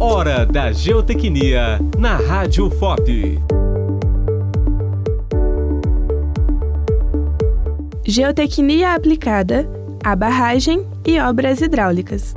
Hora da Geotecnia na Rádio FOP. Geotecnia aplicada à barragem e obras hidráulicas.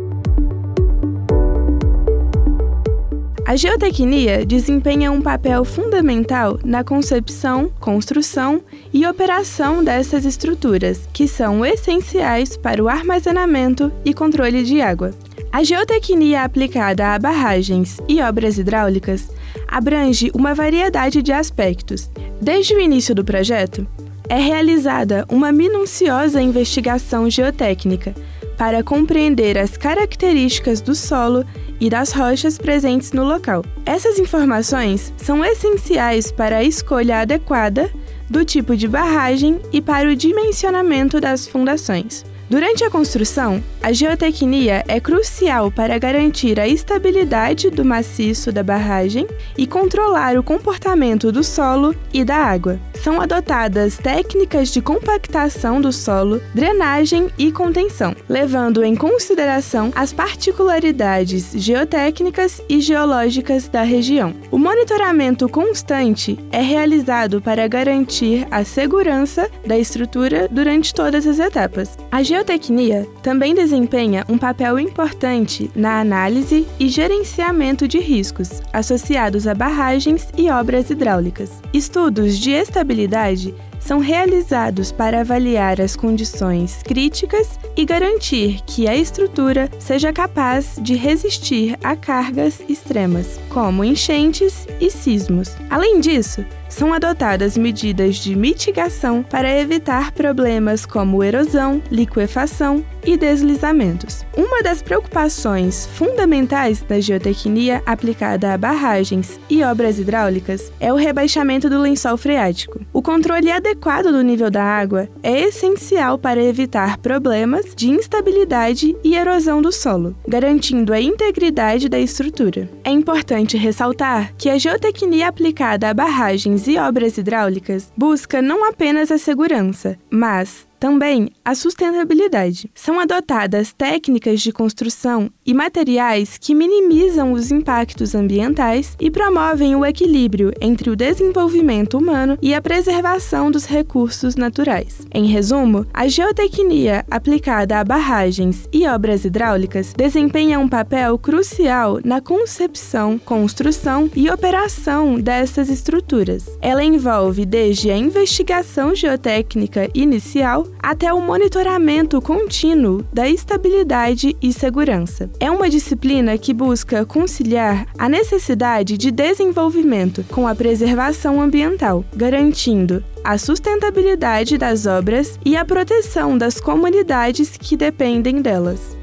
A geotecnia desempenha um papel fundamental na concepção, construção e operação dessas estruturas, que são essenciais para o armazenamento e controle de água. A geotecnia aplicada a barragens e obras hidráulicas abrange uma variedade de aspectos. Desde o início do projeto, é realizada uma minuciosa investigação geotécnica para compreender as características do solo e das rochas presentes no local. Essas informações são essenciais para a escolha adequada do tipo de barragem e para o dimensionamento das fundações. Durante a construção, a geotecnia é crucial para garantir a estabilidade do maciço da barragem e controlar o comportamento do solo e da água. São adotadas técnicas de compactação do solo, drenagem e contenção, levando em consideração as particularidades geotécnicas e geológicas da região. O monitoramento constante é realizado para garantir a segurança da estrutura durante todas as etapas. A geotecnia também desempenha um papel importante na análise e gerenciamento de riscos associados a barragens e obras hidráulicas. Estudos de estabilidade habilidade são realizados para avaliar as condições críticas e garantir que a estrutura seja capaz de resistir a cargas extremas, como enchentes e sismos. Além disso, são adotadas medidas de mitigação para evitar problemas como erosão, liquefação e deslizamentos. Uma das preocupações fundamentais da geotecnia aplicada a barragens e obras hidráulicas é o rebaixamento do lençol freático. O controle adequado do nível da água é essencial para evitar problemas de instabilidade e erosão do solo, garantindo a integridade da estrutura. É importante ressaltar que a geotecnia aplicada a barragens e obras hidráulicas busca não apenas a segurança, mas também a sustentabilidade. São adotadas técnicas de construção e materiais que minimizam os impactos ambientais e promovem o equilíbrio entre o desenvolvimento humano e a preservação dos recursos naturais. Em resumo, a geotecnia aplicada a barragens e obras hidráulicas desempenha um papel crucial na concepção, construção e operação dessas estruturas. Ela envolve desde a investigação geotécnica inicial até o monitoramento contínuo da estabilidade e segurança. É uma disciplina que busca conciliar a necessidade de desenvolvimento com a preservação ambiental, garantindo a sustentabilidade das obras e a proteção das comunidades que dependem delas.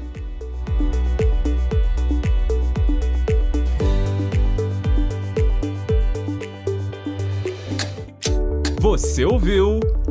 Você ouviu